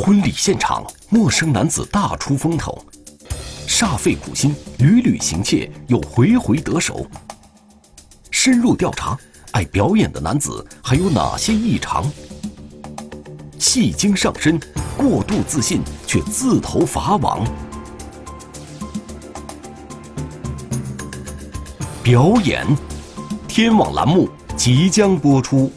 婚礼现场，陌生男子大出风头，煞费苦心，屡屡行窃，又回回得手。深入调查，爱表演的男子还有哪些异常？戏精上身，过度自信却自投法网。表演，天网栏目即将播出。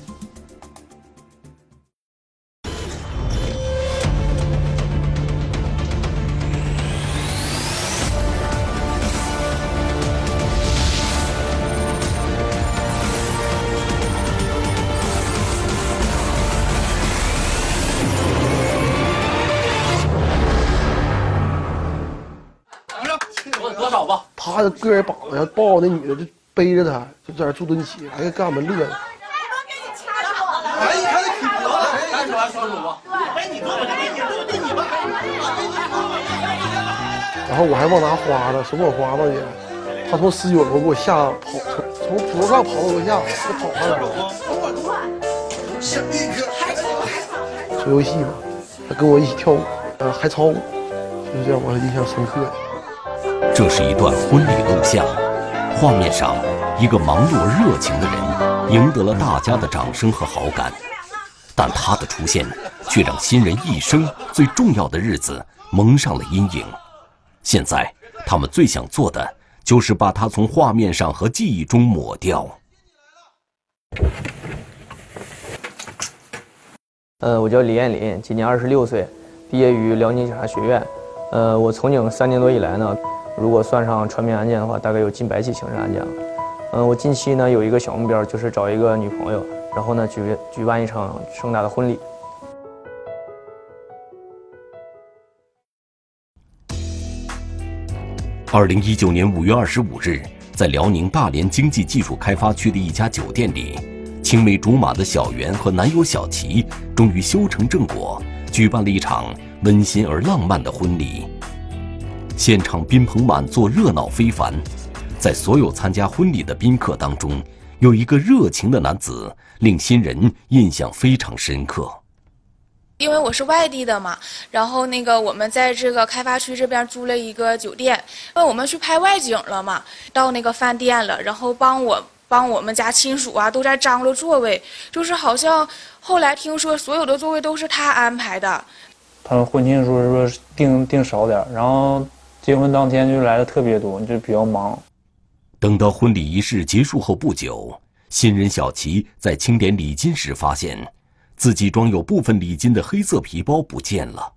他个人膀子上抱着那女的，就背着她，就在那助蹲起，还干我们乐呢。哎，你看那体格子，单手还双手吧？哎，你对我对你你吧。然后我还忘拿花了，手抹花子去。他从十九楼给我下跑，从从楼上跑到楼下，就跑上来了。做游戏嘛，他跟我一起跳舞，呃，还操舞，就是这样，我印象深刻的。这是一段婚礼录像，画面上一个忙碌热情的人赢得了大家的掌声和好感，但他的出现却让新人一生最重要的日子蒙上了阴影。现在他们最想做的就是把他从画面上和记忆中抹掉。呃，我叫李艳林，今年二十六岁，毕业于辽宁警察学院。呃，我从警三年多以来呢。如果算上传名案件的话，大概有近百起刑事案件了。嗯，我近期呢有一个小目标，就是找一个女朋友，然后呢举举办一场盛大的婚礼。二零一九年五月二十五日，在辽宁大连经济技术开发区的一家酒店里，青梅竹马的小袁和男友小齐终于修成正果，举办了一场温馨而浪漫的婚礼。现场宾朋满座，热闹非凡。在所有参加婚礼的宾客当中，有一个热情的男子，令新人印象非常深刻。因为我是外地的嘛，然后那个我们在这个开发区这边租了一个酒店，因为我们去拍外景了嘛，到那个饭店了，然后帮我帮我们家亲属啊都在张罗座位，就是好像后来听说所有的座位都是他安排的。他们婚庆的时候说订订少点，然后。结婚当天就来的特别多，就比较忙。等到婚礼仪式结束后不久，新人小齐在清点礼金时发现，自己装有部分礼金的黑色皮包不见了。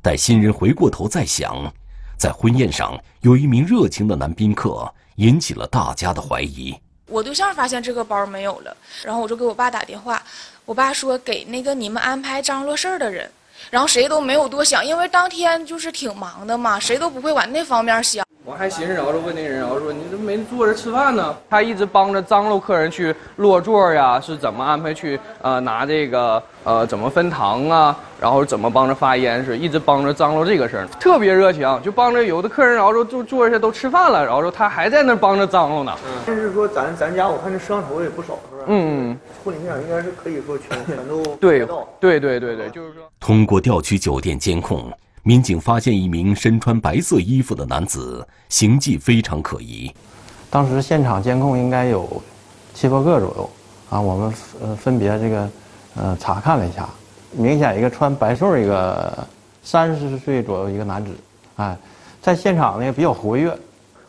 待新人回过头再想，在婚宴上有一名热情的男宾客，引起了大家的怀疑。我对象发现这个包没有了，然后我就给我爸打电话，我爸说给那个你们安排张罗事儿的人。然后谁都没有多想，因为当天就是挺忙的嘛，谁都不会往那方面想。我还寻思着问那人，然后说你怎么没坐着吃饭呢？他一直帮着张罗客人去落座呀，是怎么安排去呃拿这个呃怎么分糖啊，然后怎么帮着发烟，是一直帮着张罗这个事儿，特别热情，就帮着有的客人，然后说就坐下都吃饭了，然后说他还在那帮着张罗呢。嗯但是说咱咱家我看这摄像头也不少，是不是？嗯？嗯，婚礼现场应该是可以说全 全都对对对对对，就是说通过调取酒店监控。民警发现一名身穿白色衣服的男子，形迹非常可疑。当时现场监控应该有七八个左右，啊，我们呃分别这个呃查看了一下，明显一个穿白袖一个三十岁左右一个男子，哎，在现场呢比较活跃，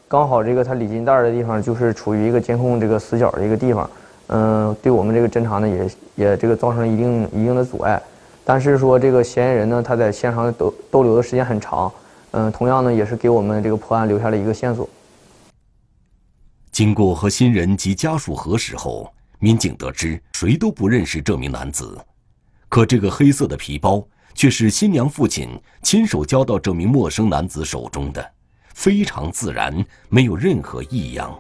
刚好这个他礼金袋的地方就是处于一个监控这个死角的一个地方，嗯，对我们这个侦查呢也也这个造成了一定一定的阻碍。但是说这个嫌疑人呢，他在现场逗逗留的时间很长，嗯，同样呢也是给我们这个破案留下了一个线索。经过和新人及家属核实后，民警得知谁都不认识这名男子，可这个黑色的皮包却是新娘父亲亲手交到这名陌生男子手中的，非常自然，没有任何异样。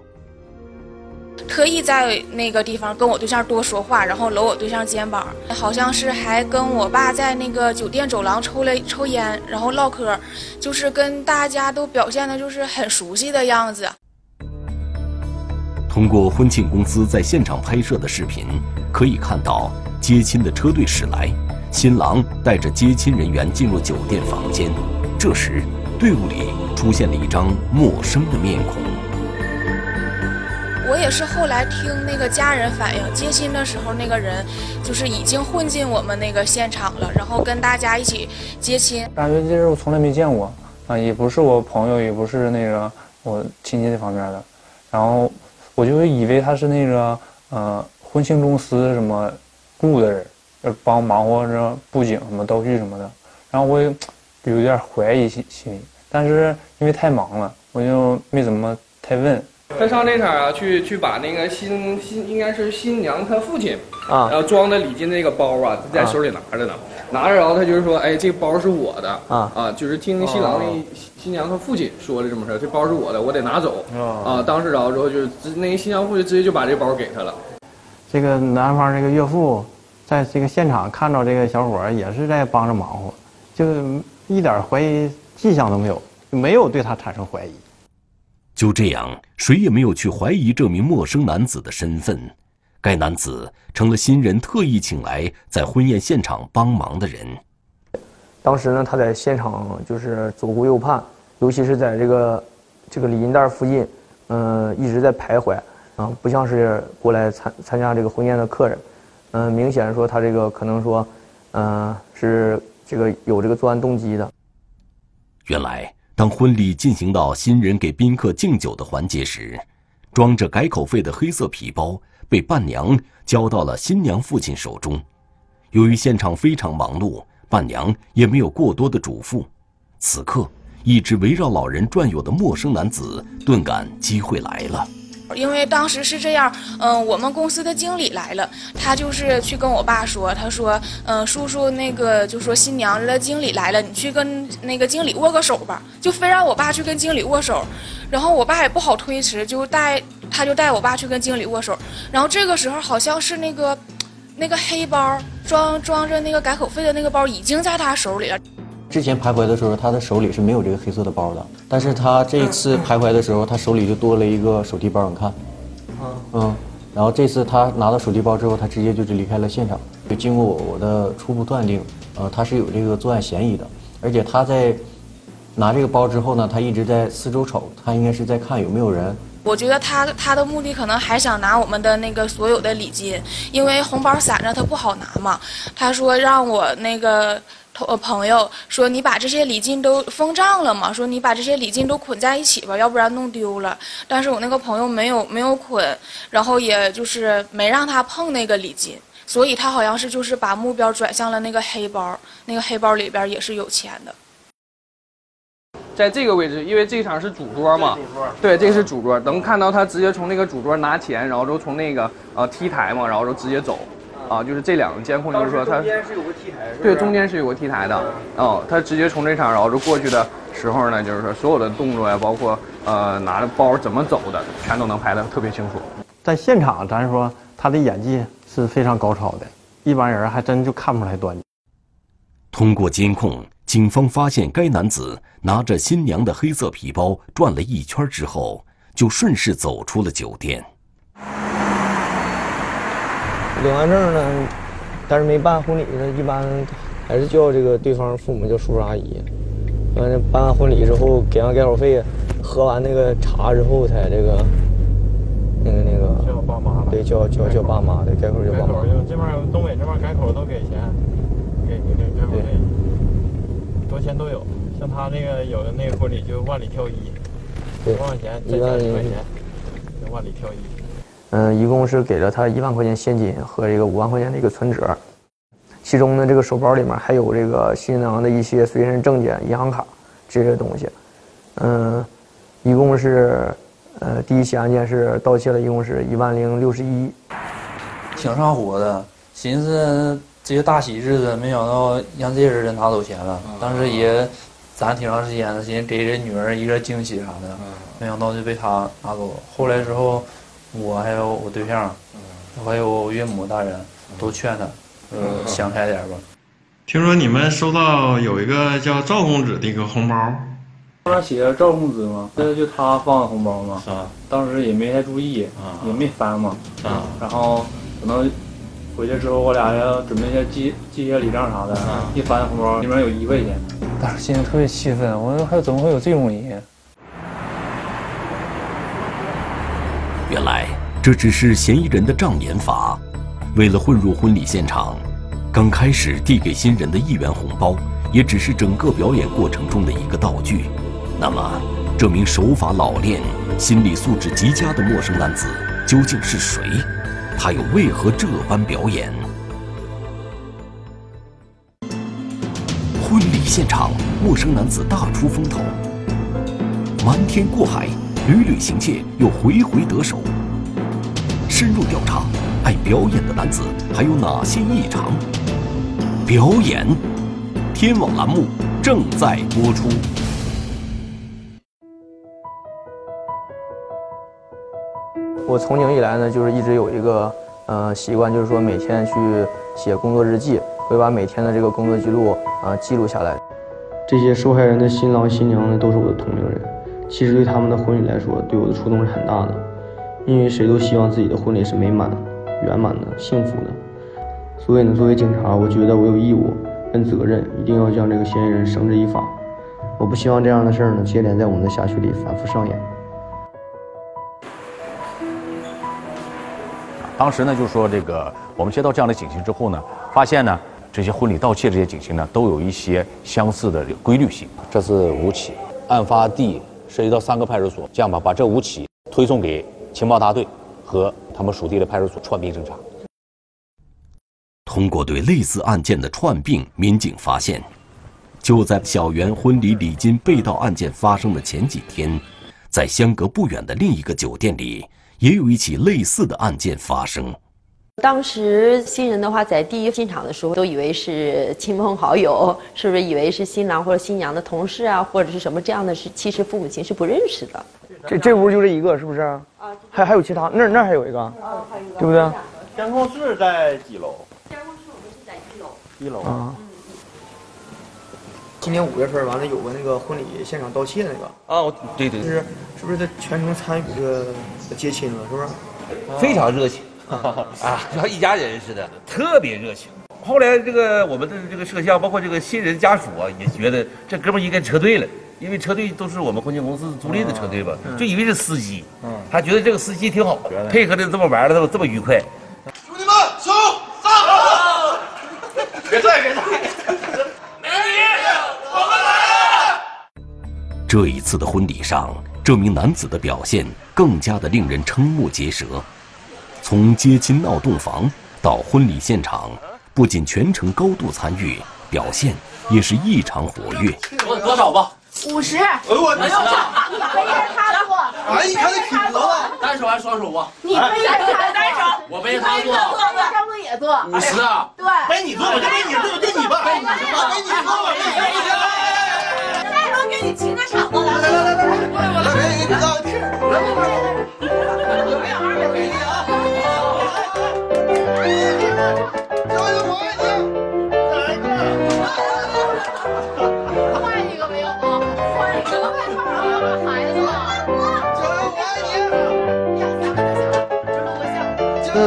特意在那个地方跟我对象多说话，然后搂我对象肩膀，好像是还跟我爸在那个酒店走廊抽了抽烟，然后唠嗑，就是跟大家都表现的就是很熟悉的样子。通过婚庆公司在现场拍摄的视频，可以看到接亲的车队驶来，新郎带着接亲人员进入酒店房间，这时队伍里出现了一张陌生的面孔。我也是后来听那个家人反映，接亲的时候那个人就是已经混进我们那个现场了，然后跟大家一起接亲。感觉这人我从来没见过啊，也不是我朋友，也不是那个我亲戚这方面的，然后我就以为他是那个呃婚庆公司什么雇的人，帮忙活着布景什么道具什么的，然后我也有点怀疑心心理，但是因为太忙了，我就没怎么太问。他上这场啊，去去把那个新新应该是新娘她父亲啊然后装的礼金那个包啊，在手里拿着呢，拿着，然后他就是说，哎，这个包是我的啊啊，就是听新郎那新新娘她父亲说的这么事儿，这包是我的，我得拿走啊。当时然后之后就是直那个新娘父亲直接就把这包给他了。这个男方这个岳父，在这个现场看到这个小伙儿也是在帮着忙活，就一点怀疑迹象都没有，没有对他产生怀疑。就这样，谁也没有去怀疑这名陌生男子的身份。该男子成了新人特意请来在婚宴现场帮忙的人。当时呢，他在现场就是左顾右盼，尤其是在这个这个礼金袋附近，嗯、一直在徘徊啊，不像是过来参参加这个婚宴的客人，嗯、明显说他这个可能说，嗯、是这个有这个作案动机的。原来，当婚礼进行到新人给宾客敬酒的环节时，装着改口费的黑色皮包被伴娘交到了新娘父亲手中。由于现场非常忙碌，伴娘也没有过多的嘱咐。此刻，一直围绕老人转悠的陌生男子顿感机会来了。因为当时是这样，嗯、我们公司的经理来了，他就是去跟我爸说，他说，嗯、叔叔那个就说新娘的经理来了，你去跟那个经理握个手吧，就非让我爸去跟经理握手，然后我爸也不好推辞，就带他就带我爸去跟经理握手，然后这个时候好像是那个那个黑包装装着那个改口费的那个包已经在他手里了。之前徘徊的时候，他的手里是没有这个黑色的包的，但是他这一次徘徊的时候，他手里就多了一个手提包，你看，嗯，然后这次他拿到手提包之后，他直接就是离开了现场。就经过我我的初步断定，呃，他是有这个作案嫌疑的，而且他在拿这个包之后呢，他一直在四周瞅，他应该是在看有没有人。我觉得他他的目的可能还想拿我们的那个所有的礼金，因为红包散着他不好拿嘛。他说让我那个同呃朋友说你把这些礼金都封账了嘛，说你把这些礼金都捆在一起吧，要不然弄丢了。但是我那个朋友没有没有捆，然后也就是没让他碰那个礼金，所以他好像是就是把目标转向了那个黑包，那个黑包里边也是有钱的。在这个位置，因为这场是主桌嘛，对，这个是主桌，能看到他直接从那个主桌拿钱，然后就从那个呃 T 台嘛，然后就直接走，啊，就是这两个监控就是说他，是有个 T 台，对，中间是有个 T 台的，哦，他直接从这场然后就过去的时候呢，就是说所有的动作呀，包括呃拿着包怎么走的，全都能拍得特别清楚。在现场，咱说他的演技是非常高超的，一般人还真就看不出来端倪。通过监控，警方发现该男子拿着新娘的黑色皮包转了一圈之后，就顺势走出了酒店。领完证呢，但是没办婚礼呢，一般还是叫这个对方父母叫叔叔阿姨。完了办完婚礼之后，给完改口费，喝完那个茶之后才这个，那个那个叫爸妈了对，叫叫叫爸妈，对，改口叫爸妈。就这边东北这边改口都给钱，给给给改口费，多钱都有。像他那个有的那个婚礼就万里挑一，对多少钱？一万块钱，就万里挑一。嗯，一共是给了他一万块钱现金和这个五万块钱的一个存折，其中呢，这个手包里面还有这个新郎的一些随身证件、银行卡这些东西。嗯，一共是，呃，第一起案件是盗窃了，一共是一万零六十一。挺上火的，寻思这些大喜日子，没想到让这人拿走钱了。当时也攒挺长时间的，寻思给这女儿一个惊喜啥的，没想到就被他拿走了。后来之后，我还有我对象，还有我岳母大人都劝他，呃，想开点吧。听说你们收到有一个叫赵公子的一个红包，上面写着赵公子嘛，这就他放的红包嘛。啊当时也没太注意，也没翻嘛。啊然后可能回去之后，我俩要准备一些记记一些礼账啥的，一翻红包，里面有一块钱。当时心里特别气愤，我说还怎么会有这种人？原来这只是嫌疑人的障眼法，为了混入婚礼现场，刚开始递给新人的一元红包，也只是整个表演过程中的一个道具。那么，这名手法老练、心理素质极佳的陌生男子究竟是谁？他又为何这般表演？婚礼现场，陌生男子大出风头，瞒天过海，屡屡行窃又回回得手。深入调查，爱表演的男子还有哪些异常？表演，天网栏目正在播出。我从警以来呢，就是一直有一个呃习惯，就是说每天去写工作日记，会把每天的这个工作记录啊、呃、记录下来。这些受害人的新郎新娘呢，都是我的同龄人。其实对他们的婚礼来说，对我的触动是很大的，因为谁都希望自己的婚礼是美满、圆满的、幸福的。所以呢，作为警察，我觉得我有义务跟责任，一定要将这个嫌疑人绳之以法。我不希望这样的事儿呢，接连在我们的辖区里反复上演。当时呢，就说这个我们接到这样的警情之后呢，发现呢，这些婚礼盗窃这些警情呢，都有一些相似的规律性。这是五起，案发地涉及到三个派出所，这样吧，把这五起推送给情报大队和他们属地的派出所串并侦查。通过对类似案件的串并，民警发现，就在小袁婚礼礼金被盗案件发生的前几天，在相隔不远的另一个酒店里。也有一起类似的案件发生。当时新人的话，在第一进场的时候，都以为是亲朋好友，是不是以为是新郎或者新娘的同事啊，或者是什么这样的？是其实父母亲是不认识的。这这屋就这一个，是不是？啊，还还有其他？那那还有一个，对不对？监控室在几楼？监控室我们是在一楼。一楼啊。今年五月份完了，有个那个婚礼现场盗窃那个啊，对对，就是是不是他全程参与这个接亲了，是不是？非常热情 啊，就像一家人似的，特别热情。后来这个我们的这个摄像，包括这个新人家属啊，也觉得这哥们应该撤队了，因为车队都是我们婚庆公司租赁的车队吧，就以为是司机，他觉得这个司机挺好，配合的这么玩的这么这么愉快。兄弟们，手上！别拽，别拽。这一次的婚礼上，这名男子的表现更加的令人瞠目结舌。从接亲闹洞房到婚礼现场，不仅全程高度参与，表现也是异常活跃。多多少吧？五十。哎呦我，你背着他坐。哎，你看这体格子，单手还是双手啊？你背着他单手。我背着他坐。张哥也坐。五十啊？对。背你坐，我就，背你坐，背你吧，背你吧，背你坐吧，背你。再说给你清个场子来。来来来来来，我来。来来来，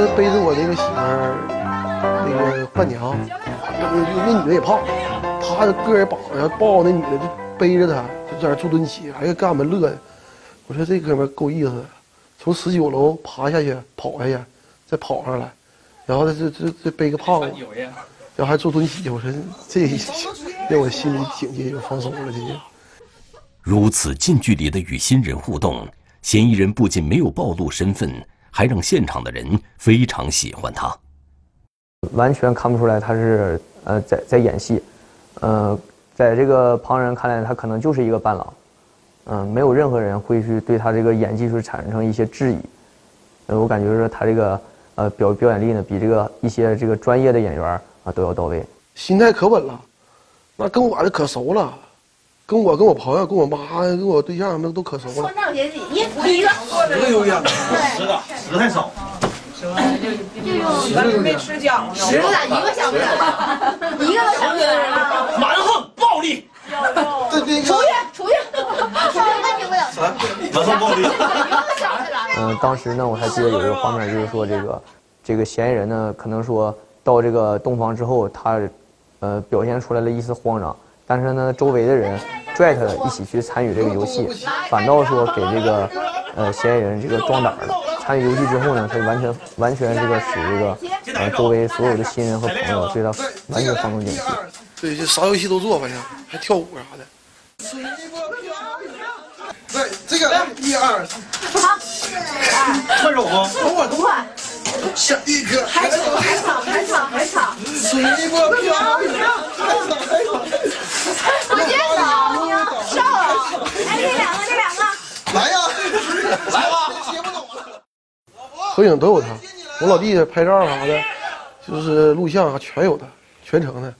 那背着我那个媳妇儿，那个伴娘，那那女的也胖，她个儿也膀子抱那女的就背着她，就在那做蹲起，哎呀，给俺们乐的。我说这哥们够意思，从十九楼爬下去，跑下去，再跑上来，然后这这这背个胖子，然后还做蹲起。我说这让我心里警戒就放松了，这就。如此近距离的与新人互动，嫌疑人不仅没有暴露身份。还让现场的人非常喜欢他，完全看不出来他是呃在在演戏，呃，在这个旁人看来，他可能就是一个伴郎，嗯，没有任何人会去对他这个演技术产生一些质疑，呃，我感觉说他这个呃表表演力呢，比这个一些这个专业的演员啊都要到位，心态可稳了，那跟我的可熟了。跟我、跟我朋友、跟我妈、跟我对象，什么都可熟了。算账姐姐，一一个，十个有点十个，十太少。就用咱们没吃饺子，十个咋一个想不起来？一个都想不起来了。蛮横暴力。出去，出去，出去，那听不了。蛮横暴力。嗯，当时呢，我还记得有一个画面，就是说这个，这个嫌疑人呢，可能说到这个洞房之后，他呃表现出来了一丝慌张，但是呢，周围的人拽他一起去参与这个游戏，反倒说给这个呃嫌疑人这个壮胆了。参与游戏之后呢，他完全完全这个使这个呃周围所有的亲人和朋友对他完全放松警惕。对，就啥游戏都做，反正还跳舞啥的。对，这个一二三，好，快手吗？等会儿，等会儿，下一个，还吵，还吵，还吵，还吵，随波飘摇。我接手，上了，哎，这两个，这两个，来呀，来吧，接不走了。合影都有他，我老弟拍照啥的，就是录像啊，全有他，全程的。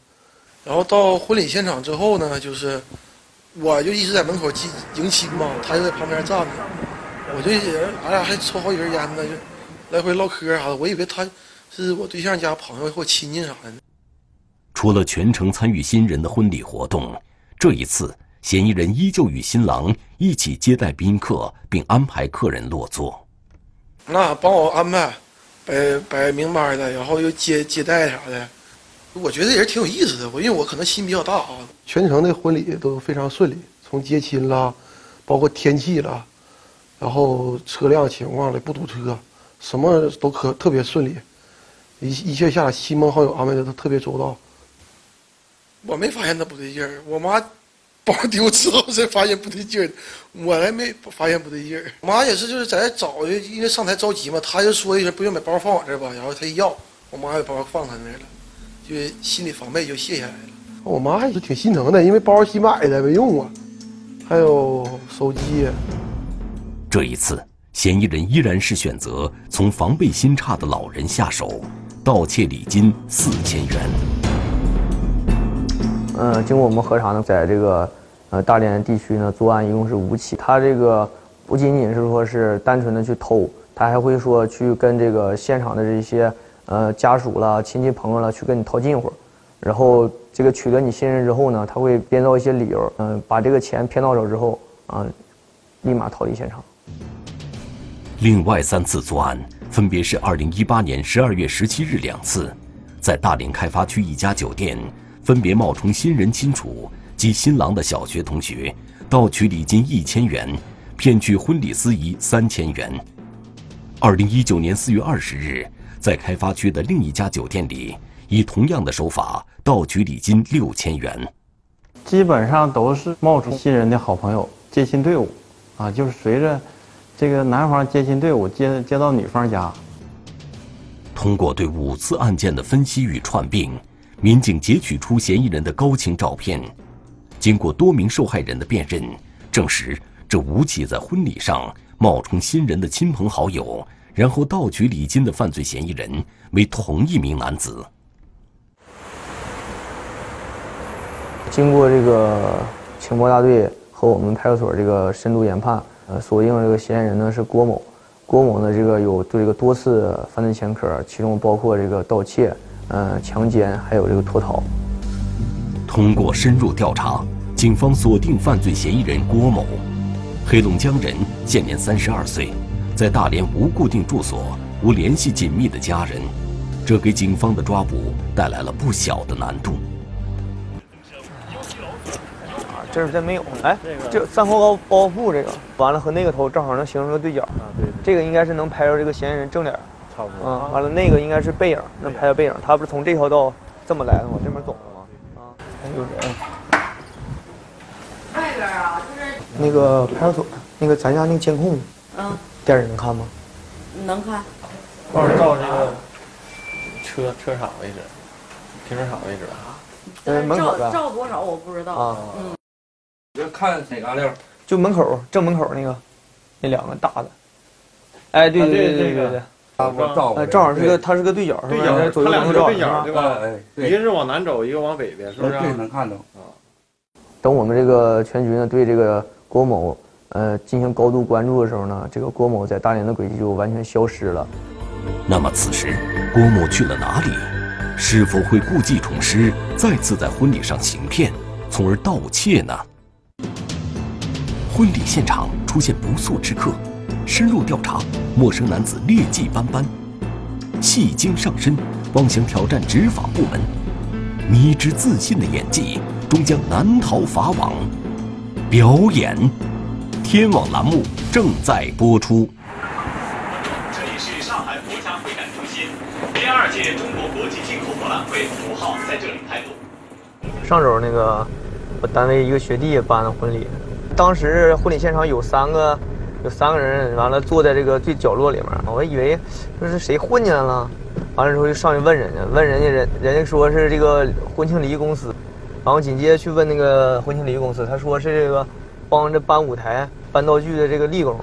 然后到婚礼现场之后呢，就是我就一直在门口迎迎亲嘛，他就在旁边站着，我就人俺俩还抽好几根烟呢，就来回唠嗑啥的。我以为他是我对象家朋友或亲戚啥的。除了全程参与新人的婚礼活动，这一次嫌疑人依旧与新郎一起接待宾客，并安排客人落座。那帮我安排，摆摆明白的，然后又接接待啥的。我觉得也是挺有意思的，我因为我可能心比较大啊。全程的婚礼都非常顺利，从接亲啦，包括天气啦，然后车辆情况了，不堵车，什么都可特别顺利，一一切下来亲朋好友安排的都特别周到。我没发现他不对劲儿，我妈包丢之后才发现不对劲儿，我还没发现不对劲儿。我妈也是就是在这找，因为上台着急嘛，她就说一声不用把包放我这儿吧，然后她一要，我妈把包放她那儿了。就心理防备就卸下来了。我妈还是挺心疼的，因为包新买的没用过，还有手机。这一次，嫌疑人依然是选择从防备心差的老人下手，盗窃礼金四千元。嗯，经过我们核查呢，在这个呃大连地区呢，作案一共是五起。他这个不仅仅是说是单纯的去偷，他还会说去跟这个现场的这些。呃，家属啦、亲戚朋友啦，去跟你套近乎，然后这个取得你信任之后呢，他会编造一些理由，嗯，把这个钱骗到手之后，啊，立马逃离现场。另外三次作案，分别是二零一八年十二月十七日两次，在大连开发区一家酒店，分别冒充新人亲属及新郎的小学同学，盗取礼金一千元，骗取婚礼司仪三千元。二零一九年四月二十日。在开发区的另一家酒店里，以同样的手法盗取礼金六千元。基本上都是冒充新人的好朋友接亲队伍，啊，就是随着这个男方接亲队伍接接到女方家。通过对五次案件的分析与串并，民警截取出嫌疑人的高清照片。经过多名受害人的辨认，证实这吴起在婚礼上冒充新人的亲朋好友。然后盗取礼金的犯罪嫌疑人为同一名男子。经过这个情报大队和我们派出所这个深度研判，呃，锁定这个嫌疑人呢是郭某。郭某呢，这个有这个多次犯罪前科，其中包括这个盗窃、呃强奸，还有这个脱逃。通过深入调查，警方锁定犯罪嫌疑人郭某，黑龙江人，现年三十二岁。在大连无固定住所，无联系紧密的家人，这给警方的抓捕带来了不小的难度。啊，这是真没有。哎，这三号高包袱这个，完了和那个头正好能形成个对角。啊，对。这个应该是能拍着这个嫌疑人正脸。差不多。啊，完了那个应该是背影，那拍的背影。他不是从这条道这么来的，往这边走的吗？啊，有人。外边啊，就是那个派出所，那个咱家那个监控。嗯。电视能看吗？能看。到时照这个车车场位置，停车场位置啊。呃，门口照多少我不知道啊。嗯。就看哪嘎溜？就门口正门口那个，那两个大的。哎，对对对对对对。我照。哎，正好是个，它是个对角，对角，它两个对角，对吧？哎，一个是往南走，一个往北边，是不是？对，能看到。啊。等我们这个全局呢，对这个郭某。呃，进行高度关注的时候呢，这个郭某在大连的轨迹就完全消失了。那么此时郭某去了哪里？是否会故技重施，再次在婚礼上行骗，从而盗窃呢？婚礼现场出现不速之客，深入调查，陌生男子劣迹斑斑。戏精上身，妄想挑战执法部门，迷之自信的演技终将难逃法网。表演，天网栏目正在播出。这里是上海国家会展中心，第二届中国国际进口博览会五号在这里开幕。上周那个我单位一个学弟办的婚礼，当时婚礼现场有三个有三个人，完了坐在这个最角落里面，我以为这是谁混进来了，完了之后就上去问人家，问人家人人家说是这个婚庆礼仪公司，然后紧接着去问那个婚庆礼仪公司，他说是这个帮着搬舞台、搬道具的这个力工。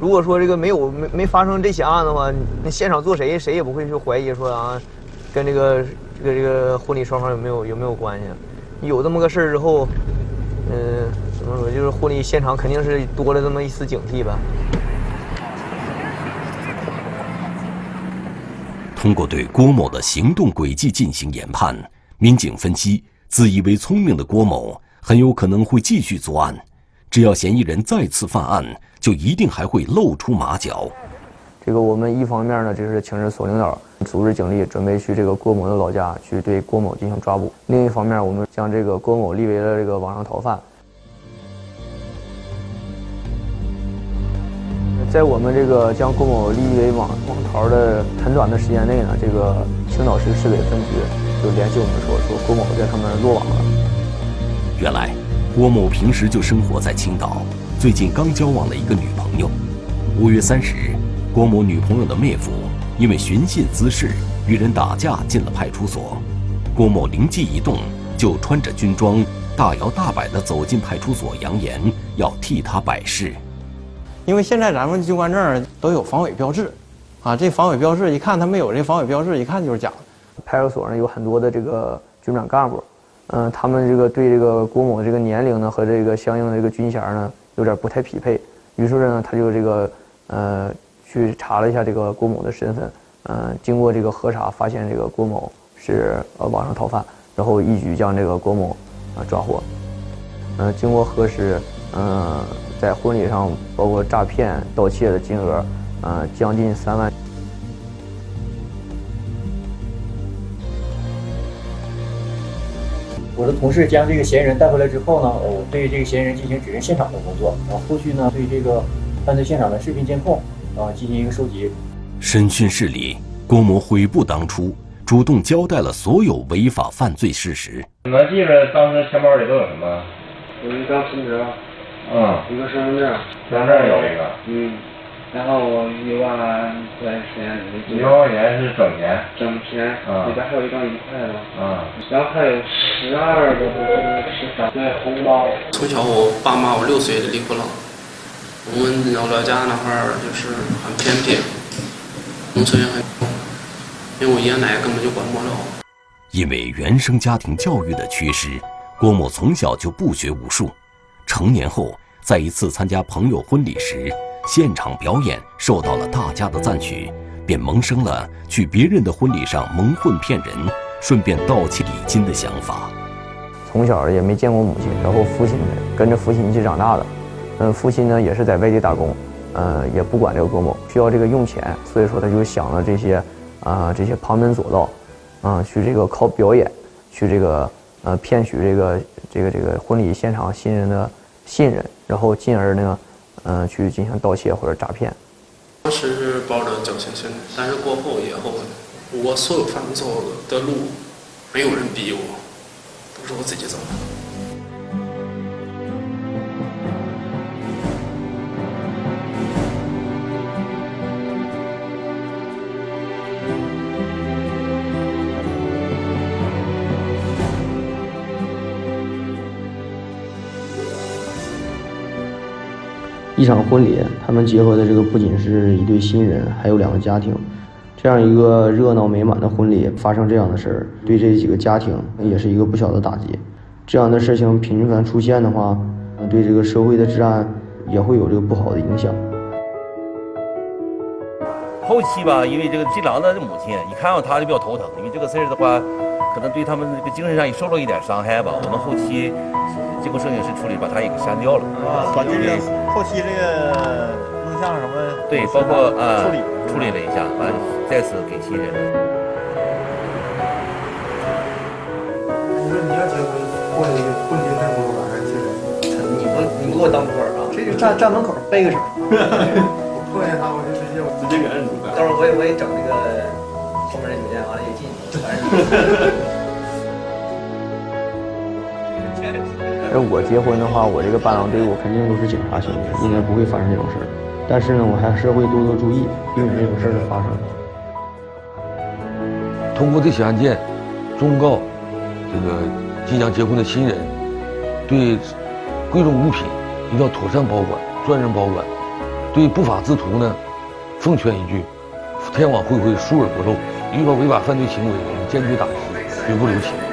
如果说这个没有没没发生这起案的话，那现场坐谁谁也不会去怀疑说啊，跟这个这个这个婚礼双方有没有有没有关系。有这么个事儿之后，嗯、么说就是婚礼现场肯定是多了这么一丝警惕吧。通过对郭某的行动轨迹进行研判，民警分析，自以为聪明的郭某很有可能会继续作案。只要嫌疑人再次犯案，就一定还会露出马脚。这个我们一方面呢，就是请示所领导组织警力准备去这个郭某的老家去对郭某进行抓捕；另一方面，我们将这个郭某立为了这个网上逃犯。在我们这个将郭某立为网网逃的很短的时间内呢，这个青岛市市委分局就联系我们说，说郭某在他们落网了。原来，郭某平时就生活在青岛，最近刚交往了一个女朋友。五月三十日，郭某女朋友的妹夫因为寻衅滋事与人打架进了派出所，郭某灵机一动，就穿着军装，大摇大摆地走进派出所，扬言要替他摆事。因为现在咱们军官证都有防伪标志，啊，这防伪标志一看他没有这防伪标志，一看就是假的。派出所呢有很多的这个军长干部，嗯、他们这个对这个郭某这个年龄呢和这个相应的这个军衔呢有点不太匹配，于是呢他就这个呃去查了一下这个郭某的身份，嗯、经过这个核查发现这个郭某是呃网上逃犯，然后一举将这个郭某啊、抓获，嗯、经过核实，嗯、在婚礼上包括诈骗、盗窃的金额，呃将近三万。我的同事将这个嫌疑人带回来之后呢，我对这个嫌疑人进行指认现场的工作，然后后续呢对这个犯罪现场的视频监控啊进行一个收集。审讯室里，郭某悔不当初，主动交代了所有违法犯罪事实。你们记着当时钱包里都有什么？有一张存折，嗯，一个身份证，身份证有一个，嗯，然后一万块钱，一万块钱是整钱，整钱，啊里边还有一张一块的，嗯，然后还有十二个这个十三。对红包。从小我爸妈我六岁就离婚了，我们老老家那块儿就是很偏僻，农村也很，因为我爷爷奶奶根本就管不了。因为原生家庭教育的缺失，郭某从小就不学无术。成年后，在一次参加朋友婚礼时，现场表演受到了大家的赞许，便萌生了去别人的婚礼上蒙混骗人，顺便盗窃礼金的想法。从小也没见过母亲，然后父亲跟着父亲一起长大的，嗯，父亲呢也是在外地打工，呃，也不管这个郭某，需要这个用钱，所以说他就想了这些，啊、这些旁门左道，啊、去这个靠表演，去这个呃骗取这个这个这个婚礼现场新人的信任，然后进而呢，嗯，去进行盗窃或者诈骗。当时是抱着侥幸心理，但是过后也后悔，我所有犯错的路，没有人逼我，都是我自己走的。场婚礼，他们结合的这个不仅是一对新人，还有两个家庭。这样一个热闹美满的婚礼发生这样的事儿，对这几个家庭也是一个不小的打击。这样的事情频繁出现的话，对这个社会的治安也会有这个不好的影响。后期吧，因为这个新郎的母亲一看到他就比较头疼，因为这个事儿的话，可能对他们这个精神上也受到一点伤害吧。我们后期经过摄影师处理，把他也给删掉了。啊，把这个后期这个录像什么对，包括呃处理处理了一下，完再次给新人。你说你要结婚，过那个婚姻太多了，还是你不你不给我当托儿啊？这就站站门口背个手。我碰见他，我就直接我直接给摁住到时候我也我也整那个后面那酒店，完了也进去，反正。而我结婚的话，我这个伴郎队伍肯定都是警察兄弟，应该不会发生这种事儿。但是呢，我还是会多多注意，避免这种事儿的发生。通过这起案件，忠告这个即将结婚的新人，对贵重物品一定要妥善保管、专人保管。对不法之徒呢，奉劝一句：天网恢恢，疏而不漏。遇到违法犯罪行为，我们坚决打击，绝不留情。